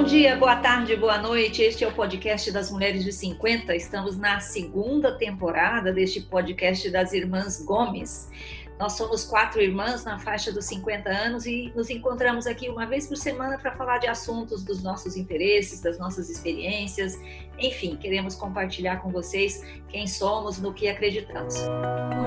Bom dia, boa tarde, boa noite. Este é o podcast das Mulheres de 50. Estamos na segunda temporada deste podcast das Irmãs Gomes. Nós somos quatro irmãs na faixa dos 50 anos e nos encontramos aqui uma vez por semana para falar de assuntos dos nossos interesses, das nossas experiências. Enfim, queremos compartilhar com vocês quem somos, no que acreditamos.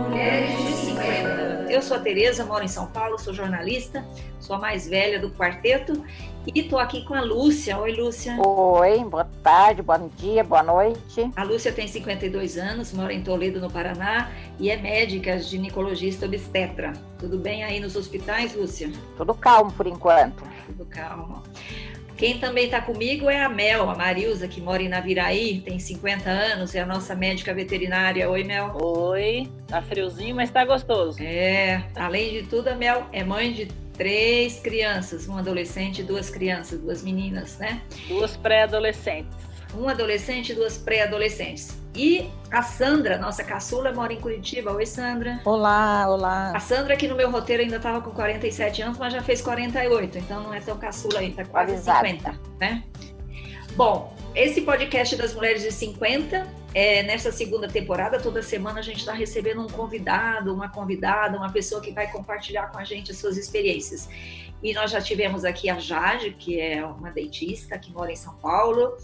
Mulheres de 50. Eu sou a Tereza, moro em São Paulo, sou jornalista, sou a mais velha do quarteto e estou aqui com a Lúcia. Oi, Lúcia. Oi, boa tarde, bom dia, boa noite. A Lúcia tem 52 anos, mora em Toledo, no Paraná, e é médica, ginecologista obstetra. Tudo bem aí nos hospitais, Lúcia? Tudo calmo por enquanto. Tudo calmo. Quem também está comigo é a Mel, a Marilza, que mora em Naviraí, tem 50 anos, é a nossa médica veterinária. Oi, Mel. Oi, tá friozinho, mas tá gostoso. É, além de tudo, a Mel é mãe de três crianças, um adolescente e duas crianças, duas meninas, né? Duas pré-adolescentes. Um adolescente e duas pré-adolescentes. E a Sandra, nossa caçula, mora em Curitiba. Oi, Sandra. Olá, olá. A Sandra, que no meu roteiro ainda estava com 47 anos, mas já fez 48, então não é tão caçula ainda, tá quase Exato. 50, né? Bom, esse podcast das Mulheres de 50, é, nessa segunda temporada, toda semana a gente está recebendo um convidado, uma convidada, uma pessoa que vai compartilhar com a gente as suas experiências. E nós já tivemos aqui a Jade, que é uma dentista que mora em São Paulo.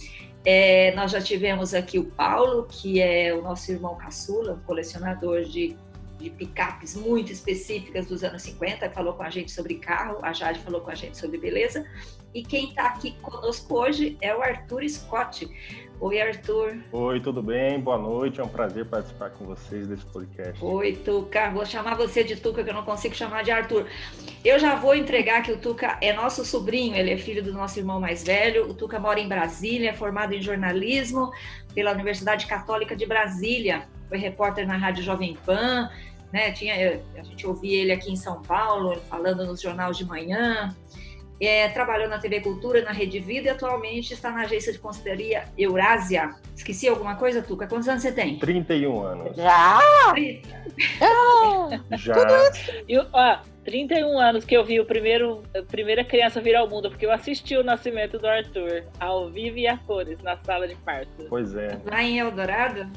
É, nós já tivemos aqui o Paulo, que é o nosso irmão caçula, um colecionador de de picapes muito específicas dos anos 50, falou com a gente sobre carro, a Jade falou com a gente sobre beleza. E quem está aqui conosco hoje é o Arthur Scott. Oi, Arthur. Oi, tudo bem? Boa noite. É um prazer participar com vocês desse podcast. Oi, Tuca. Vou chamar você de Tuca, que eu não consigo chamar de Arthur. Eu já vou entregar que o Tuca é nosso sobrinho, ele é filho do nosso irmão mais velho. O Tuca mora em Brasília, é formado em jornalismo pela Universidade Católica de Brasília. Foi repórter na Rádio Jovem Pan, né? Tinha, a gente ouvia ele aqui em São Paulo, falando nos jornais de manhã. É, trabalhou na TV Cultura, na Rede Vida e atualmente está na agência de consultoria Eurásia. Esqueci alguma coisa, Tuca? Quantos anos você tem? 31 anos. Já? Já. Tudo isso. E, ó, 31 anos que eu vi o primeiro, a primeira criança vir ao mundo, porque eu assisti o nascimento do Arthur ao vivo e a cores na sala de parto. Pois é. Lá em Eldorado?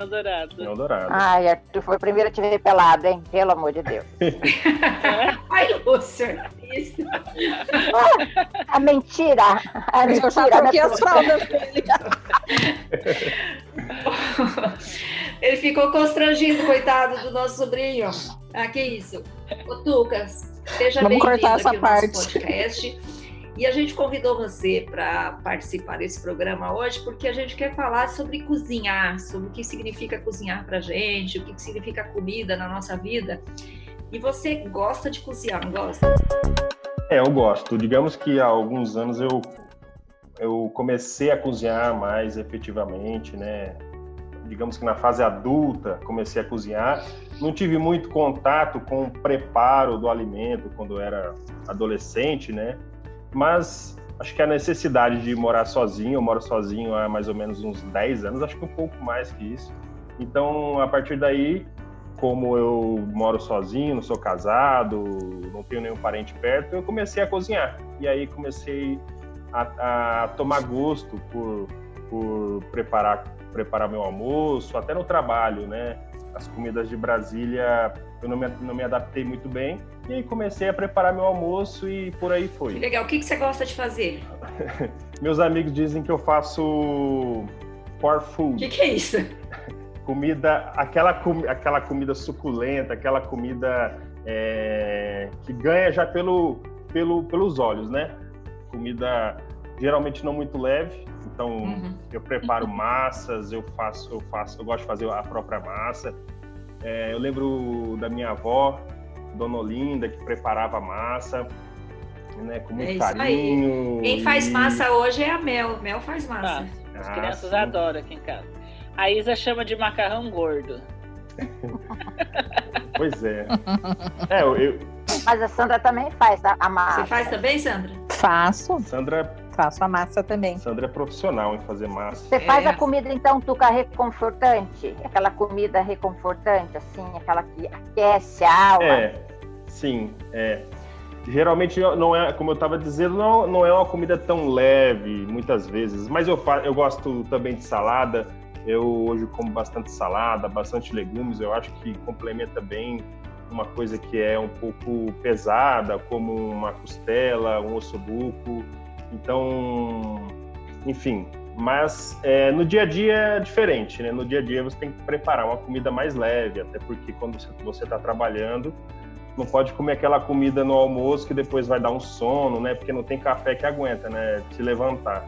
Eldorado. Eldorado. Ai, Arthur foi o primeiro a te ver pelado, hein? Pelo amor de Deus. Ai, Lúcia, isso. Ah, a mentira. A mentira. Eu já troquei as fraldas dele. Ele ficou constrangido, coitado do nosso sobrinho. Ah, que isso. Ô, Tucas, seja bem-vindo aqui parte. nosso podcast. E a gente convidou você para participar desse programa hoje porque a gente quer falar sobre cozinhar, sobre o que significa cozinhar para gente, o que significa comida na nossa vida. E você gosta de cozinhar, não gosta? É, eu gosto. Digamos que há alguns anos eu, eu comecei a cozinhar mais efetivamente, né? Digamos que na fase adulta comecei a cozinhar. Não tive muito contato com o preparo do alimento quando eu era adolescente, né? Mas acho que a necessidade de morar sozinho, eu moro sozinho há mais ou menos uns 10 anos, acho que um pouco mais que isso. Então, a partir daí, como eu moro sozinho, não sou casado, não tenho nenhum parente perto, eu comecei a cozinhar. E aí comecei a, a tomar gosto por, por preparar, preparar meu almoço, até no trabalho, né? As comidas de Brasília eu não me, não me adaptei muito bem. E comecei a preparar meu almoço e por aí foi. Que legal. O que, que você gosta de fazer? Meus amigos dizem que eu faço for food. O que, que é isso? Comida, aquela, aquela comida suculenta, aquela comida é, que ganha já pelo, pelo, pelos olhos, né? Comida geralmente não muito leve, então uhum. eu preparo massas, eu faço, eu faço, eu gosto de fazer a própria massa. É, eu lembro da minha avó, Dona Olinda, que preparava massa, né, com muito é carinho. Aí. Quem faz massa hoje é a Mel. Mel faz massa. Ah, as ah, crianças sim. adoram aqui em casa. A Isa chama de macarrão gordo. pois é. é eu, Mas a Sandra também faz a massa. Você faz também, Sandra? Faço. Sandra faço a massa também. Sandra é profissional em fazer massa. Você faz a comida, então, tuca reconfortante? Aquela comida reconfortante, assim, aquela que aquece a alma? É, sim, é. geralmente não é, como eu estava dizendo, não, não é uma comida tão leve, muitas vezes. Mas eu, eu gosto também de salada. Eu hoje como bastante salada, bastante legumes. Eu acho que complementa bem uma coisa que é um pouco pesada, como uma costela, um ossobuco. Então, enfim, mas é, no dia a dia é diferente, né? No dia a dia você tem que preparar uma comida mais leve, até porque quando você está trabalhando, não pode comer aquela comida no almoço que depois vai dar um sono, né? Porque não tem café que aguenta, né? Se levantar.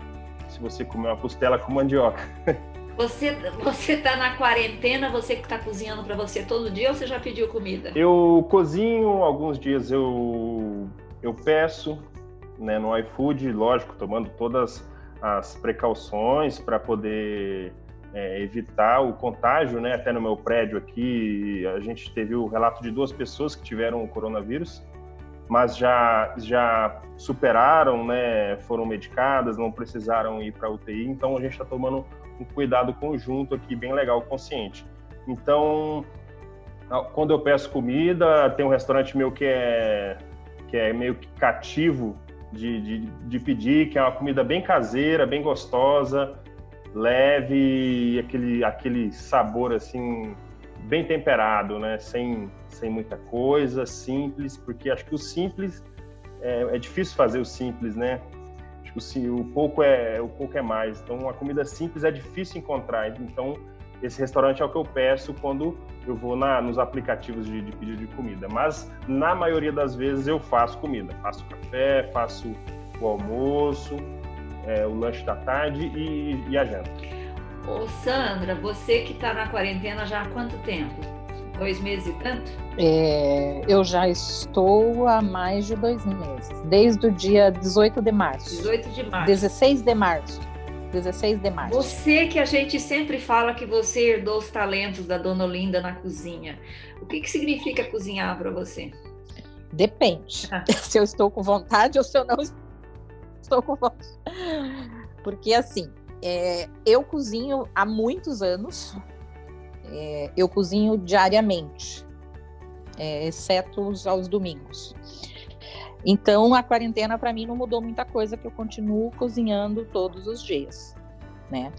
Se você comer uma costela com mandioca. Você você tá na quarentena, você que está cozinhando para você todo dia ou você já pediu comida? Eu cozinho, alguns dias eu eu peço, né, no iFood, lógico, tomando todas as precauções para poder é, evitar o contágio, né? Até no meu prédio aqui, a gente teve o relato de duas pessoas que tiveram o coronavírus, mas já já superaram, né? Foram medicadas, não precisaram ir para UTI. Então a gente está tomando um cuidado conjunto aqui, bem legal, consciente. Então, quando eu peço comida, tem um restaurante meu que é que é meio que cativo de, de, de pedir, que é uma comida bem caseira, bem gostosa, leve, aquele, aquele sabor assim bem temperado, né? Sem, sem muita coisa, simples, porque acho que o simples é, é difícil fazer o simples, né? Acho que o, o pouco é o pouco é mais. Então, uma comida simples é difícil encontrar. Então, esse restaurante é o que eu peço quando eu vou na, nos aplicativos de, de pedido de comida. Mas na maioria das vezes eu faço comida, faço café, faço o almoço, é, o lanche da tarde e, e a janta. Ô Sandra, você que está na quarentena já há quanto tempo? Dois meses e tanto? É, eu já estou há mais de dois meses, desde o dia 18 de março. 18 de março. 16 de março. 16 de março. Você que a gente sempre fala que você herdou os talentos da Dona Olinda na cozinha. O que, que significa cozinhar para você? Depende. Ah. Se eu estou com vontade ou se eu não estou com vontade. Porque assim, é, eu cozinho há muitos anos. É, eu cozinho diariamente, é, exceto os, aos domingos. Então, a quarentena para mim não mudou muita coisa, que eu continuo cozinhando todos os dias, né?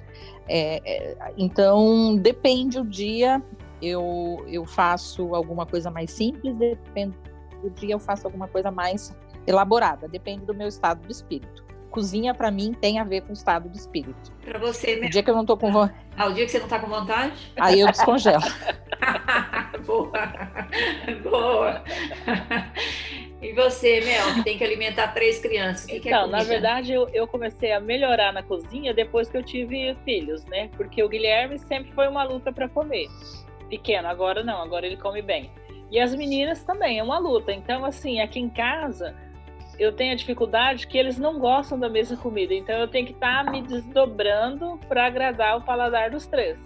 É, é, então, depende o dia, eu, eu faço alguma coisa mais simples, depende do dia eu faço alguma coisa mais elaborada, depende do meu estado de espírito. Cozinha para mim tem a ver com o estado de espírito. Para você mesmo. O dia que eu não tô com vontade. Ah, o dia que você não tá com vontade? Aí eu descongelo. Boa. Boa. E você, Mel, que tem que alimentar três crianças? Que então, que é na verdade, eu, eu, comecei a melhorar na cozinha depois que eu tive filhos, né? Porque o Guilherme sempre foi uma luta para comer. Pequeno, agora não, agora ele come bem. E as meninas também, é uma luta. Então, assim, aqui em casa, eu tenho a dificuldade que eles não gostam da mesma comida. Então, eu tenho que estar tá me desdobrando para agradar o paladar dos três,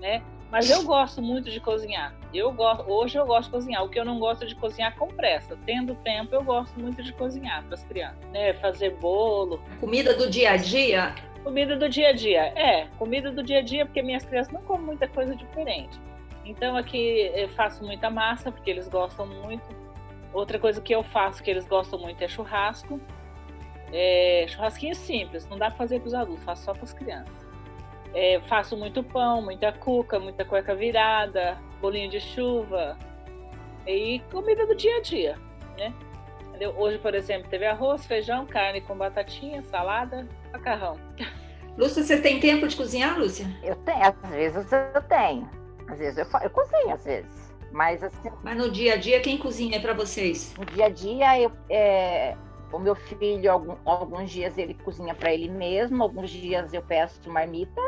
né? Mas eu gosto muito de cozinhar. Eu gosto, hoje eu gosto de cozinhar. O que eu não gosto de cozinhar com pressa. Tendo tempo, eu gosto muito de cozinhar para as crianças, né? Fazer bolo. Comida do dia a dia? Comida do dia a dia. É, comida do dia a dia, porque minhas crianças não comem muita coisa diferente. Então aqui eu faço muita massa, porque eles gostam muito. Outra coisa que eu faço que eles gostam muito é churrasco. É, churrasquinho simples, não dá para fazer para os adultos, faço só para as crianças. É, faço muito pão, muita cuca, muita cueca virada, bolinho de chuva e comida do dia a dia, né? Hoje, por exemplo, teve arroz, feijão, carne com batatinha, salada, macarrão. Lúcia, você tem tempo de cozinhar, Lúcia? Eu tenho, às vezes eu tenho. Às vezes eu, eu cozinho, às vezes. Mas, assim, Mas no dia a dia, quem cozinha é para vocês? No dia a dia, eu, é, o meu filho, algum, alguns dias ele cozinha para ele mesmo, alguns dias eu peço marmita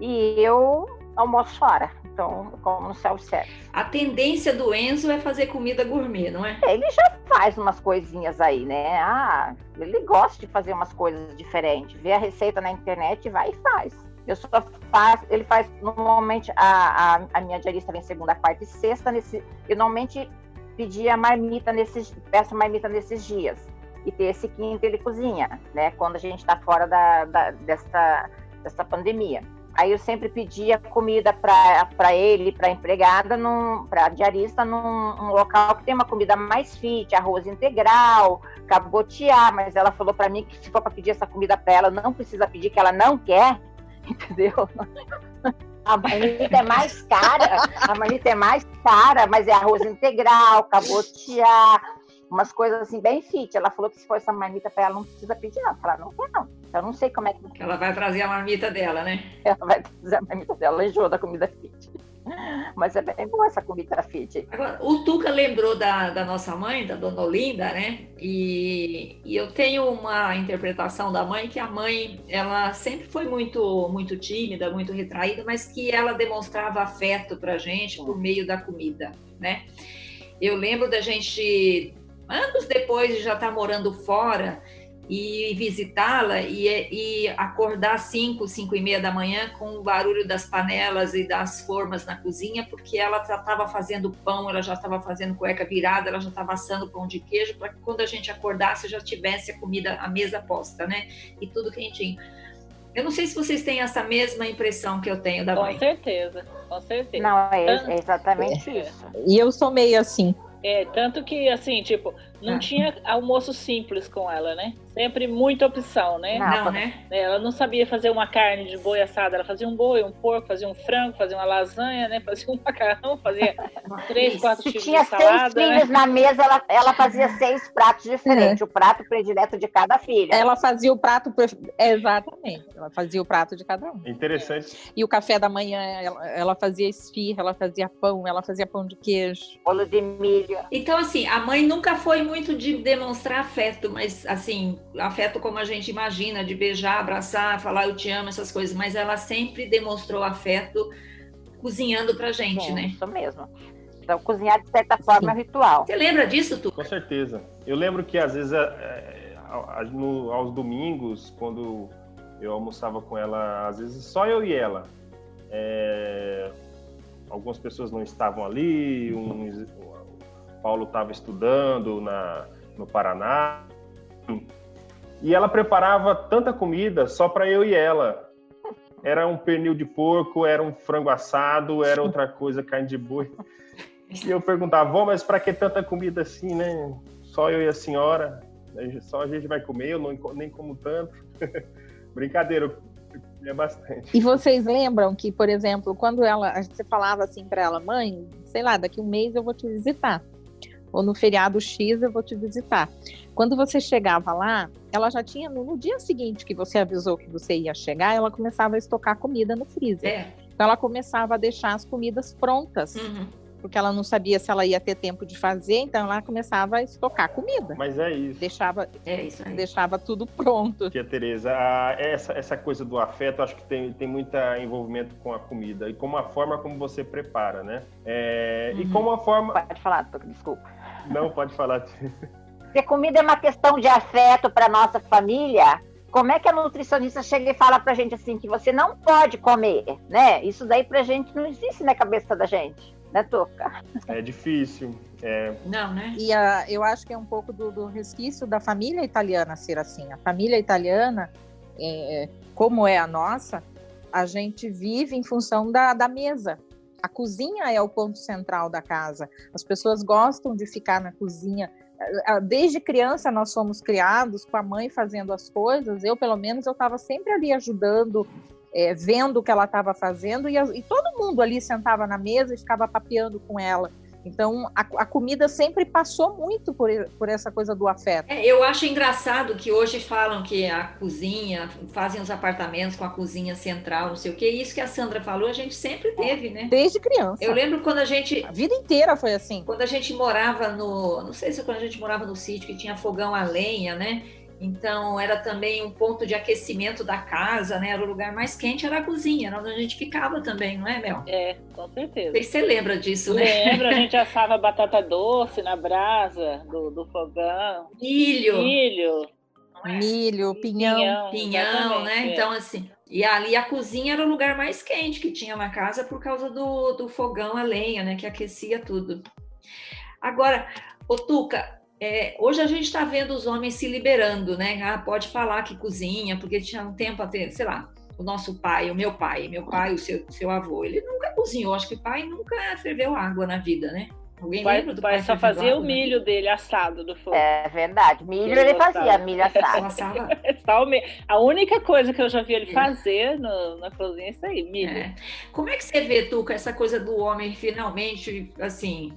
e eu almoço fora. Então, eu como no self-service. A tendência do Enzo é fazer comida gourmet, não é? Ele já faz umas coisinhas aí, né? Ah, ele gosta de fazer umas coisas diferentes. Vê a receita na internet, vai e faz. Eu só faço, ele faz normalmente a, a, a minha diarista vem segunda, quarta e sexta. Nesse, eu normalmente pedia marmita nesses, peço marmita nesses dias e ter esse quinto ele cozinha, né? Quando a gente está fora da, da, dessa, dessa pandemia. Aí eu sempre pedia comida para ele, para empregada, para diarista, num, local que tem uma comida mais fit, arroz integral, cabotiar. Mas ela falou para mim que se for para pedir essa comida para ela, não precisa pedir, que ela não quer, entendeu? A marmita é mais cara, a marmita é mais cara, mas é arroz integral, cabotiar, umas coisas assim bem fit. Ela falou que se for essa marmita para ela, não precisa pedir, não. Ela não quer, não. Eu não sei como é que. Ela vai trazer a marmita dela, né? Ela vai trazer a marmita dela, enjoa da comida fit. Mas é bem boa essa comida fit. Agora, o Tuca lembrou da, da nossa mãe, da dona Olinda, né? E, e eu tenho uma interpretação da mãe que a mãe, ela sempre foi muito, muito tímida, muito retraída, mas que ela demonstrava afeto pra gente por meio da comida, né? Eu lembro da gente anos depois de já estar morando fora e visitá-la e, e, acordar 5, 5 e meia da manhã com o barulho das panelas e das formas na cozinha, porque ela estava fazendo pão, ela já estava fazendo cueca virada, ela já estava assando pão de queijo, para que quando a gente acordasse já tivesse a comida, a mesa posta, né? E tudo quentinho. Eu não sei se vocês têm essa mesma impressão que eu tenho da mãe. Com certeza, com certeza. Não, é, é exatamente é. isso. E eu sou meio assim. É, tanto que, assim, tipo, não ah. tinha almoço simples com ela, né? Sempre muita opção, né? Não, né? É, ela não sabia fazer uma carne de boi assada, ela fazia um boi, um porco, fazia um frango, fazia uma lasanha, né? Fazia um macarrão, fazia três, quatro Se tipos tinha de salada. seis né? filhos na mesa, ela, ela fazia seis pratos diferentes, é. o prato predileto de cada filha. Ela fazia o prato, exatamente, ela fazia o prato de cada um. Interessante. E o café da manhã, ela, ela fazia esfirra, ela fazia pão, ela fazia pão de queijo. Bolo de milho. Então, assim, a mãe nunca foi muito de demonstrar afeto, mas, assim, afeto como a gente imagina, de beijar, abraçar, falar eu te amo, essas coisas, mas ela sempre demonstrou afeto cozinhando pra gente, Sim, né? Isso mesmo. Então, cozinhar de certa forma Sim. é um ritual. Você lembra disso, tu? Com certeza. Eu lembro que às vezes, é, é, no, aos domingos, quando eu almoçava com ela, às vezes só eu e ela. É, algumas pessoas não estavam ali, um, o Paulo estava estudando na, no Paraná. E ela preparava tanta comida só para eu e ela. Era um pernil de porco, era um frango assado, era outra coisa, carne de boi. E eu perguntava, vó, mas para que tanta comida assim, né? Só eu e a senhora, só a gente vai comer, eu não, nem como tanto. Brincadeira, é bastante. E vocês lembram que, por exemplo, quando ela, você falava assim para ela, mãe, sei lá, daqui um mês eu vou te visitar ou no feriado X eu vou te visitar. Quando você chegava lá, ela já tinha, no, dia seguinte que você avisou que você ia chegar, ela começava a estocar comida no freezer. É. Então ela começava a deixar as comidas prontas. Uhum porque ela não sabia se ela ia ter tempo de fazer, então ela começava a estocar comida. Mas é isso. Deixava, é isso aí. deixava tudo pronto. Tia Tereza, essa, essa coisa do afeto, acho que tem, tem muito envolvimento com a comida e com a forma como você prepara, né? É, uhum. E como a forma... Pode falar, desculpa. Não, pode falar. Se comida é uma questão de afeto para nossa família, como é que a nutricionista chega e fala pra gente assim que você não pode comer, né? Isso daí pra gente não existe na cabeça da gente né, Toca? É difícil. É... Não, né? E a, eu acho que é um pouco do, do, resquício da família italiana ser assim. A família italiana, é, como é a nossa, a gente vive em função da, da mesa. A cozinha é o ponto central da casa. As pessoas gostam de ficar na cozinha. Desde criança nós fomos criados com a mãe fazendo as coisas. Eu, pelo menos, eu estava sempre ali ajudando, é, vendo o que ela estava fazendo, e, e, todo mundo ali sentava na mesa e ficava papeando com ela. Então, a, a comida sempre passou muito por, por essa coisa do afeto. É, eu acho engraçado que hoje falam que a cozinha, fazem os apartamentos com a cozinha central, não sei o que. Isso que a Sandra falou, a gente sempre teve, né? Desde criança. Eu lembro quando a gente. A vida inteira foi assim. Quando a gente morava no. Não sei se quando a gente morava no sítio que tinha fogão a lenha, né? Então, era também um ponto de aquecimento da casa, né? Era o lugar mais quente, era a cozinha, onde a gente ficava também, não é, Mel? É, com certeza. Sei você lembra disso, né? Lembro, a gente assava batata doce na brasa do, do fogão. Milho. Milho. É? Milho, pinhão. Pinhão, pinhão né? É. Então, assim, e ali a cozinha era o lugar mais quente que tinha na casa por causa do, do fogão a lenha, né? Que aquecia tudo. Agora, ô Tuca, é, hoje a gente está vendo os homens se liberando, né? Ah, pode falar que cozinha, porque tinha um tempo até, sei lá, o nosso pai, o meu pai, meu pai, o seu, seu avô, ele nunca cozinhou. Acho que o pai nunca ferveu água na vida, né? Alguém pai, lembra do pai? pai só fazia o milho dele assado do fogo. É verdade. Milho ele, ele fazia, milho assado. a única coisa que eu já vi ele fazer no, na cozinha é isso aí, milho. É. Como é que você vê, Tuca, essa coisa do homem finalmente, assim,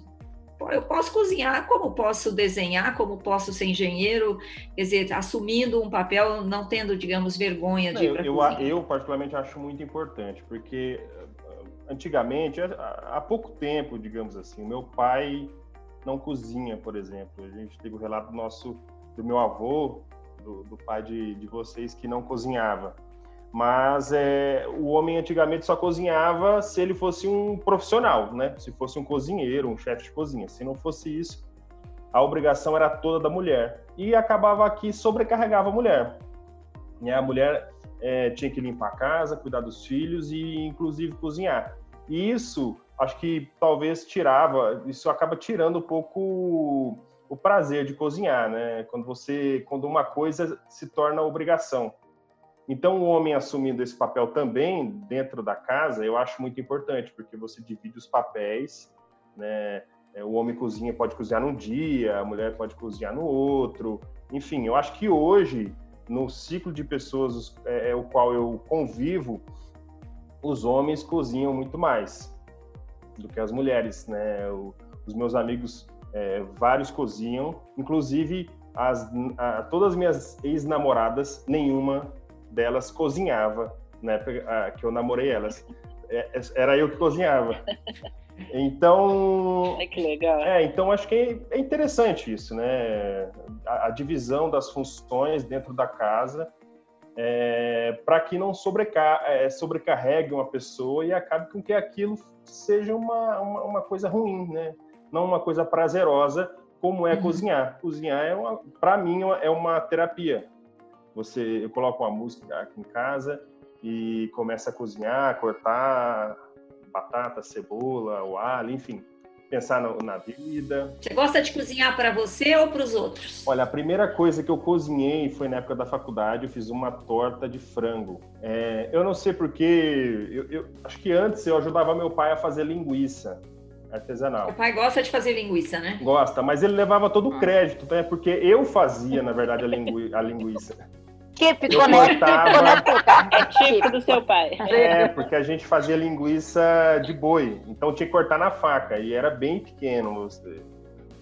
eu posso cozinhar, como posso desenhar, como posso ser engenheiro, quer dizer, assumindo um papel, não tendo, digamos, vergonha de não, eu, eu, eu, particularmente acho muito importante, porque antigamente, há pouco tempo, digamos assim, meu pai não cozinha, por exemplo. A gente teve o relato do nosso, do meu avô, do, do pai de, de vocês, que não cozinhava. Mas é, o homem antigamente só cozinhava se ele fosse um profissional, né? Se fosse um cozinheiro, um chefe de cozinha. Se não fosse isso, a obrigação era toda da mulher. E acabava que sobrecarregava a mulher. E a mulher é, tinha que limpar a casa, cuidar dos filhos e, inclusive, cozinhar. E isso, acho que talvez tirava, isso acaba tirando um pouco o prazer de cozinhar, né? Quando você, quando uma coisa se torna obrigação. Então, o homem assumindo esse papel também dentro da casa, eu acho muito importante, porque você divide os papéis, né? É, o homem cozinha, pode cozinhar num dia, a mulher pode cozinhar no outro. Enfim, eu acho que hoje, no ciclo de pessoas é, é o qual eu convivo, os homens cozinham muito mais do que as mulheres, né? O, os meus amigos, é, vários cozinham, inclusive as, a, todas as minhas ex-namoradas, nenhuma delas cozinhava, né? Que eu namorei elas. É, é, era eu que cozinhava. Então. É que legal. É, então acho que é interessante isso, né? A, a divisão das funções dentro da casa é, para que não sobrecar é, sobrecarregue uma pessoa e acabe com que aquilo seja uma, uma, uma, coisa ruim, né? Não uma coisa prazerosa como é uhum. cozinhar. Cozinhar é para mim é uma terapia. Você eu coloco uma música aqui em casa e começa a cozinhar, cortar batata, cebola, o alho, enfim, pensar na, na vida. Você gosta de cozinhar para você ou para os outros? Olha, a primeira coisa que eu cozinhei foi na época da faculdade, eu fiz uma torta de frango. É, eu não sei porque, eu, eu, acho que antes eu ajudava meu pai a fazer linguiça artesanal. O pai gosta de fazer linguiça, né? Gosta, mas ele levava todo o ah. crédito, né? Porque eu fazia, na verdade, a, lingu a linguiça. Típico, né? É típico do seu pai. É, porque a gente fazia linguiça de boi, então tinha que cortar na faca, e era bem pequeno. Você,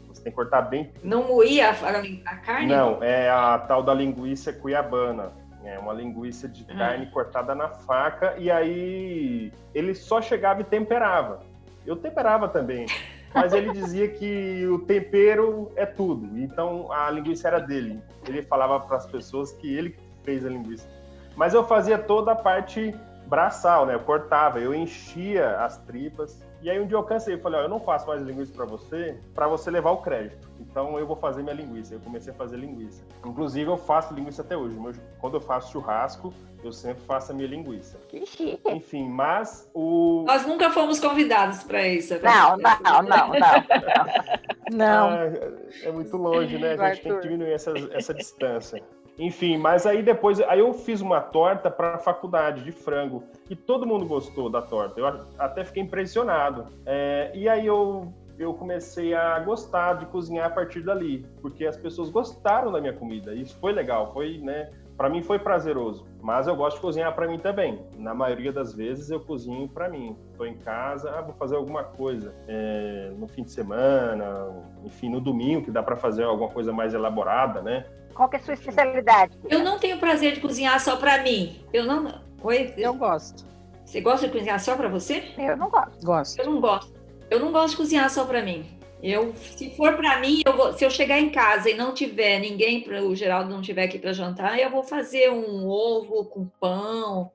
você tem que cortar bem. Não moía a, a carne? Não, é a tal da linguiça cuiabana. É uma linguiça de hum. carne cortada na faca, e aí ele só chegava e temperava. Eu temperava também. mas ele dizia que o tempero é tudo. Então a linguiça era dele. Ele falava para as pessoas que ele fez a linguiça. Mas eu fazia toda a parte braçal, né? Eu cortava, eu enchia as tripas. E aí um dia eu cansei, eu falei, ó, eu não faço mais linguiça para você, para você levar o crédito. Então eu vou fazer minha linguiça. Eu comecei a fazer linguiça. Inclusive eu faço linguiça até hoje. Quando eu faço churrasco, eu sempre faço a minha linguiça. Que chique. Enfim, mas o. Nós nunca fomos convidados para isso. Não, não, não, não, não. não. É, é, muito longe, né? A gente tem que diminuir essa, essa distância. Enfim, mas aí depois, aí eu fiz uma torta para a faculdade de frango e todo mundo gostou da torta. Eu até fiquei impressionado. É, e aí eu eu comecei a gostar de cozinhar a partir dali, porque as pessoas gostaram da minha comida. Isso foi legal, foi, né? Para mim foi prazeroso. Mas eu gosto de cozinhar para mim também. Na maioria das vezes eu cozinho para mim. Estou em casa, ah, vou fazer alguma coisa é, no fim de semana, enfim, no domingo que dá para fazer alguma coisa mais elaborada, né? Qual que é a sua especialidade? Eu não tenho prazer de cozinhar só para mim. Eu não. Oi? Eu gosto. Você gosta de cozinhar só para você? Eu não gosto. Gosto. Eu não gosto. Eu não gosto de cozinhar só para mim. Eu, se for para mim, eu vou, se eu chegar em casa e não tiver ninguém, o Geraldo não tiver aqui para jantar, eu vou fazer um ovo com pão.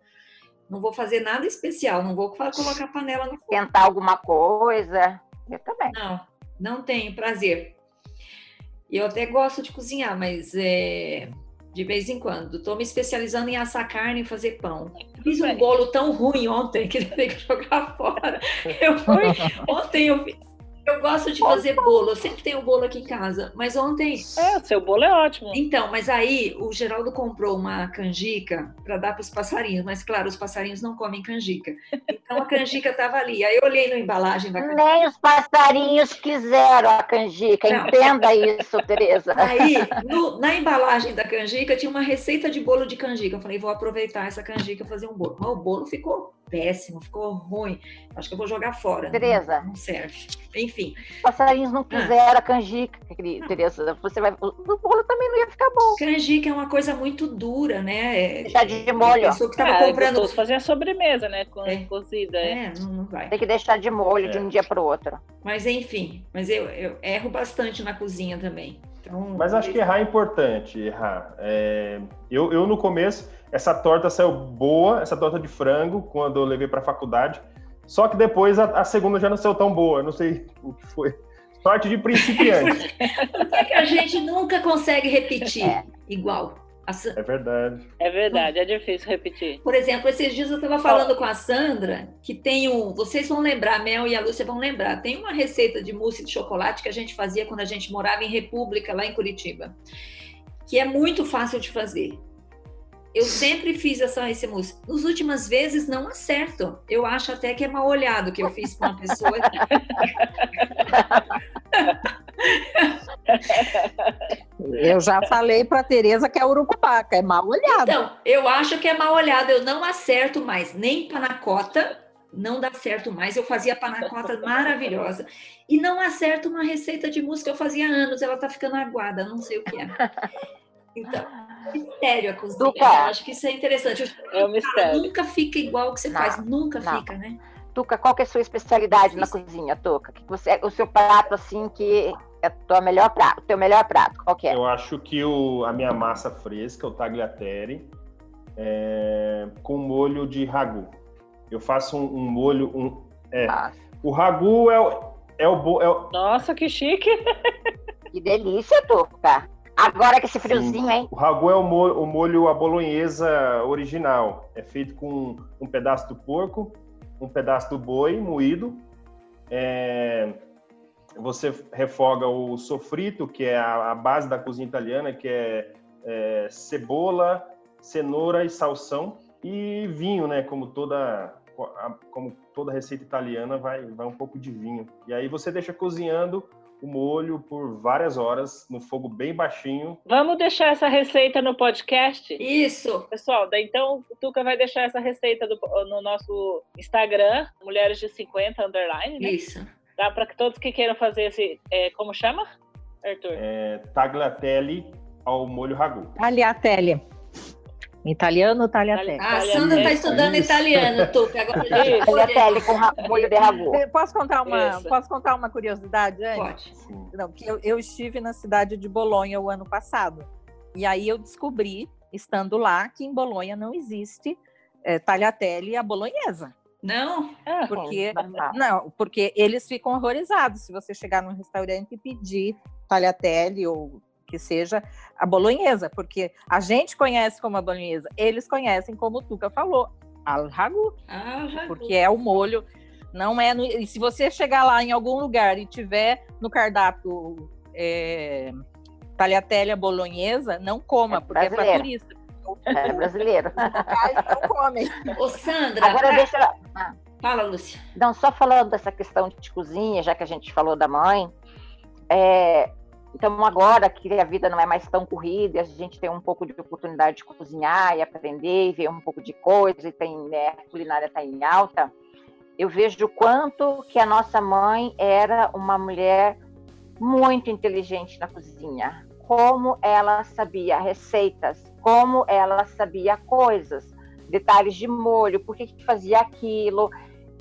Não vou fazer nada especial, não vou colocar panela no fogo. Tentar alguma coisa. Eu também. Não, não tenho prazer. Eu até gosto de cozinhar, mas é, de vez em quando. Estou me especializando em assar carne e fazer pão. Fiz um bolo tão ruim ontem que tem que jogar fora. Eu fui, ontem eu Eu gosto de fazer bolo, eu sempre tenho bolo aqui em casa, mas ontem. É, o seu bolo é ótimo. Então, mas aí o Geraldo comprou uma canjica para dar para os passarinhos, mas claro, os passarinhos não comem canjica. Então a canjica estava ali. Aí eu olhei na embalagem da canjica. Nem os passarinhos quiseram a canjica, não. entenda isso, Tereza. Aí, no, na embalagem da canjica tinha uma receita de bolo de canjica. Eu falei, vou aproveitar essa canjica e fazer um bolo. Mas o bolo ficou péssimo, ficou ruim. Acho que eu vou jogar fora. Tereza. Não, não serve. Enfim. Os passarinhos não quiseram ah. a canjica, Tereza. Você vai. O bolo também não ia ficar bom. Canjica é uma coisa muito dura, né? É, deixar de molho. A pessoa que tava é, comprando. fazer a sobremesa, né? Com é. cozida. É, não, não, vai. Tem que deixar de molho de um é. dia para o outro. Mas enfim, mas eu, eu erro bastante na cozinha também. Então, mas acho que errar é importante, errar. É, eu, eu, no começo, essa torta saiu boa, essa torta de frango, quando eu levei para a faculdade. Só que depois a, a, segunda já não saiu tão boa, não sei o que foi. Sorte de principiante. Por que, que a gente nunca consegue repetir é. igual? É verdade. É verdade, é difícil repetir. Por exemplo, esses dias eu estava falando com a Sandra que tem um. Vocês vão lembrar, Mel e a Lúcia vão lembrar. Tem uma receita de mousse de chocolate que a gente fazia quando a gente morava em República, lá em Curitiba, que é muito fácil de fazer. Eu sempre fiz essa, esse mousse. Nas últimas vezes não acerto. Eu acho até que é mal olhado que eu fiz com uma pessoa. eu já falei para Tereza que é urucubaca, é mal olhado. Então, eu acho que é mal olhado. Eu não acerto mais nem panacota, não dá certo mais. Eu fazia panacota maravilhosa e não acerto uma receita de música. Eu fazia anos, ela tá ficando aguada, não sei o que é. Então, mistério a cozinha. Tuca. Eu acho que isso é interessante. É um mistério. Nunca fica igual o que você não, faz, nunca não. fica, né? Tuca, qual que é a sua especialidade na cozinha, Tuca? Que você, o seu prato, assim, que é tua melhor prato, o teu melhor prato, qual que é? Eu acho que o, a minha massa fresca, o tagliatelle, é, com molho de ragu. Eu faço um, um molho, um, é, o ragu é, é o, é o... Nossa, que chique! Que delícia, Tuca! Agora que esse friozinho, Sim. hein? O ragu é o molho, o molho à bolonhesa original. É feito com um pedaço do porco, um pedaço do boi moído. É... Você refoga o sofrito, que é a, a base da cozinha italiana, que é, é, cebola, cenoura e salsão. E vinho, né? Como toda, como toda receita italiana, vai, vai um pouco de vinho. E aí você deixa cozinhando o molho por várias horas no fogo bem baixinho. Vamos deixar essa receita no podcast? Isso. Pessoal, daí então o Tuca vai deixar essa receita do, no nosso Instagram, Mulheres de 50 underline, né? Isso. Dá para que todos que queiram fazer esse, é, como chama, Arthur? É, tagliatelle ao molho ragu. Tagliatelle. Italiano, tagliatelle. Ah, a Sandra está estudando Isso. italiano, Tuca. Agora tagliatelle com molho de ragu. Posso contar uma, posso contar uma curiosidade antes? Pode. Não, que eu, eu estive na cidade de Bolonha o ano passado. E aí eu descobri, estando lá, que em Bolonha não existe é, tagliatelle à bolonhesa. Não? É, porque, não, porque eles ficam horrorizados se você chegar num restaurante e pedir tagliatelle ou que seja a bolonhesa, porque a gente conhece como a bolonhesa, eles conhecem como o Tuca falou, al ragu, porque é o molho, não é no, e se você chegar lá em algum lugar e tiver no cardápio é, talhatela bolonhesa, não coma, é porque é para turista. É brasileiro. não comem. Ô, Sandra. Agora pra... deixa. Ah. Fala, Lúcia. Não, só falando dessa questão de cozinha, já que a gente falou da mãe, é, então, agora que a vida não é mais tão corrida, a gente tem um pouco de oportunidade de cozinhar e aprender, e ver um pouco de coisa, e tem, né, a culinária está em alta, eu vejo o quanto que a nossa mãe era uma mulher muito inteligente na cozinha. Como ela sabia receitas, como ela sabia coisas, detalhes de molho, por que, que fazia aquilo,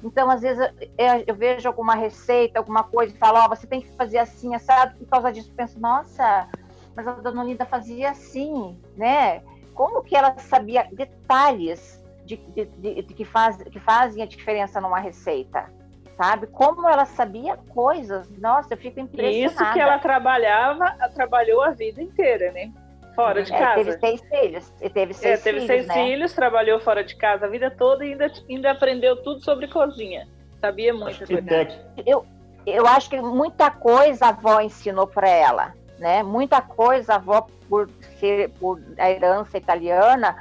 então, às vezes, eu, eu vejo alguma receita, alguma coisa, e falo, ó, oh, você tem que fazer assim, assado, por causa disso, eu penso, nossa, mas a dona Linda fazia assim, né? Como que ela sabia detalhes de, de, de, de que, faz, que fazem a diferença numa receita? Sabe? Como ela sabia coisas. Nossa, eu fico impressionada. Isso que ela trabalhava, trabalhou a vida inteira, né? Fora de é, casa. Teve seis filhos. E teve seis, é, teve filhos, seis né? filhos, trabalhou fora de casa a vida toda e ainda, ainda aprendeu tudo sobre cozinha. Sabia muito. Eu, eu acho que muita coisa a avó ensinou para ela, né? Muita coisa a avó, por ser por a herança italiana,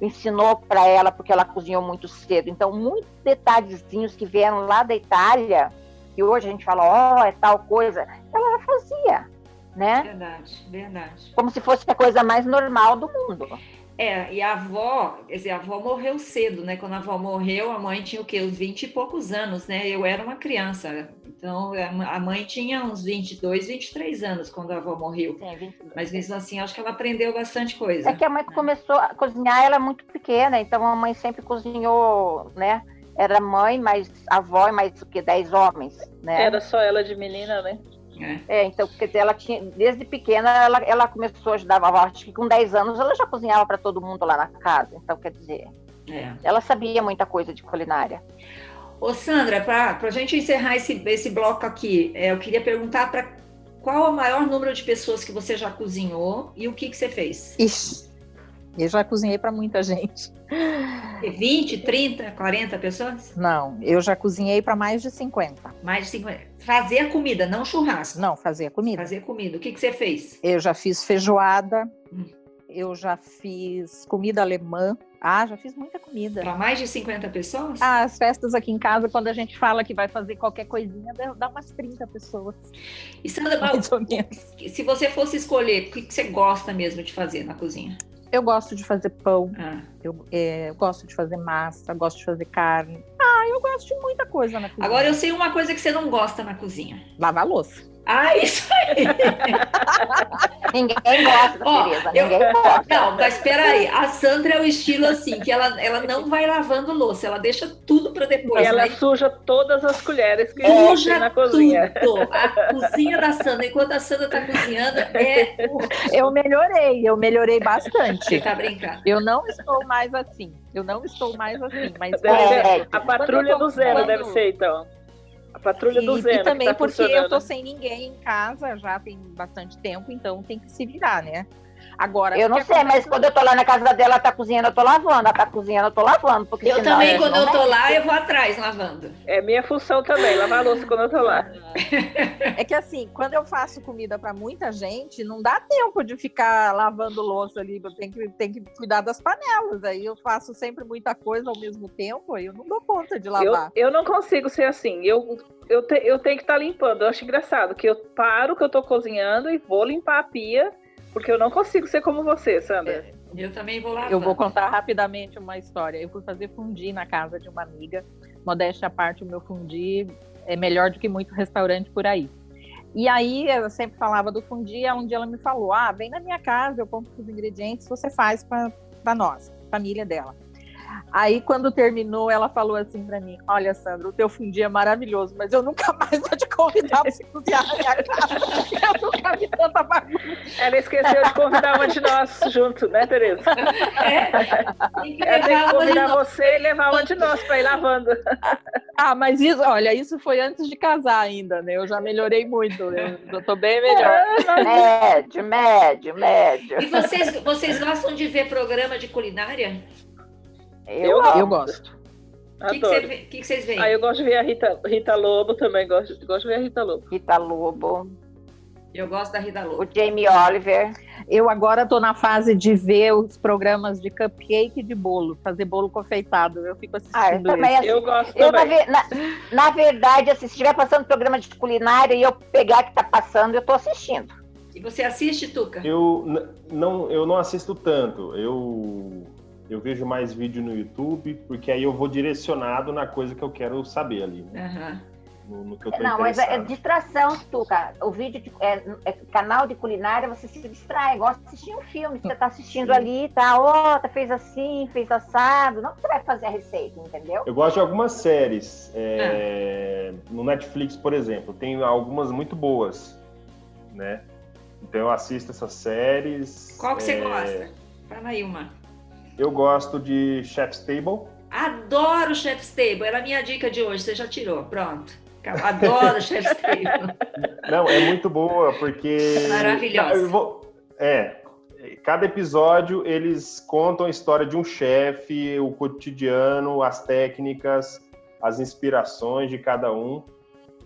ensinou para ela porque ela cozinhou muito cedo. Então, muitos detalhezinhos que vieram lá da Itália, que hoje a gente fala, ó, oh, é tal coisa, ela já fazia, né? Verdade, verdade. Como se fosse a coisa mais normal do mundo. É, e a avó, quer dizer, a avó morreu cedo, né? Quando a avó morreu, a mãe tinha o quê? Uns 20 e poucos anos, né? Eu era uma criança. Então, a mãe tinha uns 22, 23 anos quando a avó morreu. Sim, 22. Mas mesmo assim, acho que ela aprendeu bastante coisa. É que a mãe começou a cozinhar, ela é muito pequena, então a mãe sempre cozinhou, né? Era mãe, mais avó e mais o que? 10 homens, né? Era só ela de menina, né? É. é, então, quer dizer, ela tinha, desde pequena, ela, ela começou a ajudar a vovó, acho que com 10 anos ela já cozinhava para todo mundo lá na casa. Então, quer dizer, é. ela sabia muita coisa de culinária. Ô, Sandra, para a gente encerrar esse, esse bloco aqui, é, eu queria perguntar para qual é o maior número de pessoas que você já cozinhou e o que, que você fez? Ixi, eu já cozinhei para muita gente. 20, 30, 40 pessoas? Não, eu já cozinhei para mais de 50. Mais de 50. Fazer a comida, não churrasco. Não, fazer a comida. Fazer comida. O que, que você fez? Eu já fiz feijoada, hum. eu já fiz comida alemã. Ah, já fiz muita comida. Para mais de 50 pessoas? Ah, as festas aqui em casa, quando a gente fala que vai fazer qualquer coisinha, dá umas 30 pessoas. E Sandra, mais ou menos. se você fosse escolher, o que, que você gosta mesmo de fazer na cozinha? Eu gosto de fazer pão, ah. eu, é, eu, gosto de fazer massa, gosto de fazer carne. Ah, eu gosto de muita coisa na cozinha. Agora eu sei uma coisa que você não gosta na cozinha: lavar louça. Ah, isso aí! ninguém gosta, Ó, Tereza, ninguém gosta. Não, mas espera aí. A Sandra é o estilo assim, que ela, ela não vai lavando louça, ela deixa tudo para depois. Ela né? suja todas as colheres que suja na cozinha. Tudo. A cozinha da Sandra, enquanto a Sandra tá cozinhando, é... Eu melhorei, eu melhorei bastante. Você tá brincando. Eu não estou mais assim. Eu não estou mais assim, mas... É, a patrulha do zero quando... deve ser, então. Patrulha e, do Zé. E também tá porque eu tô sem ninguém em casa já tem bastante tempo, então tem que se virar, né? Agora, eu não sei, mas quando eu tô lá na casa dela, ela tá cozinhando, eu tô lavando. Ela tá cozinhando, eu tô lavando. Porque eu também, quando eu tô lá, eu vou atrás lavando. É minha função também, lavar a louça quando eu tô lá. É que assim, quando eu faço comida para muita gente, não dá tempo de ficar lavando louça ali. Eu tenho que, tenho que cuidar das panelas. Aí eu faço sempre muita coisa ao mesmo tempo, aí eu não dou conta de lavar. Eu, eu não consigo ser assim. Eu, eu, te, eu tenho que estar tá limpando. Eu acho engraçado que eu paro que eu tô cozinhando e vou limpar a pia porque eu não consigo ser como você, Sandra. É, eu também vou lá. Eu vou contar rapidamente uma história. Eu fui fazer fundi na casa de uma amiga. Modéstia à parte, o meu fundi é melhor do que muito restaurante por aí. E aí eu sempre falava do fundi, um dia ela me falou: "Ah, vem na minha casa, eu compro os ingredientes, você faz para nós, família dela". Aí, quando terminou, ela falou assim para mim: Olha, Sandra, o teu fundi é maravilhoso, mas eu nunca mais vou te convidar para você cozinhar na minha casa. Eu nunca vi tanta bagunça. Ela esqueceu de convidar uma de nós junto, né, Tereza? É. Tem que Ela tem que convidar você e levar uma de nós para ir lavando. Ah, mas isso, olha, isso foi antes de casar ainda, né? Eu já melhorei muito, eu, eu tô bem melhor. Médio, médio, médio. E vocês, vocês gostam de ver programa de culinária? Eu, eu gosto. O que, que, que, vocês veem? Ah, eu gosto de ver a Rita, Rita Lobo também. Gosto, gosto de ver a Rita Lobo. Rita Lobo. Eu gosto da Rita Lobo. O Jamie Oliver. Eu agora estou na fase de ver os programas de cupcake e de bolo, fazer bolo confeitado. Eu fico assistindo ah, eu também, Eu gosto eu, também. Na, na, verdade, assim, se estiver passando programa de culinária e eu pegar que está passando, eu estou assistindo. E você assiste, Tuca? Eu não, eu não assisto tanto. Eu eu vejo mais vídeo no YouTube, porque aí eu vou direcionado na coisa que eu quero saber ali. Né? Uhum. No, no, que eu tô Não, mas é, é distração, Tuca. O vídeo de, é, é, canal de culinária, você se distrai, gosta de assistir um filme. Você tá assistindo Sim. ali, tá, ó, oh, tá, fez assim, fez assado. Não que você vai fazer a receita, entendeu? Eu gosto de algumas séries. É, ah. No Netflix, por exemplo, tem algumas muito boas, né? Então eu assisto essas séries. Qual que você é, gosta? Fala aí uma. Eu gosto de Chef's Table. Adoro Chef's Table. Era a minha dica de hoje. Você já tirou. Pronto. Adoro Chef's Table. Não, é muito boa, porque. Maravilhosa. Vou... É. Cada episódio eles contam a história de um chefe, o cotidiano, as técnicas, as inspirações de cada um.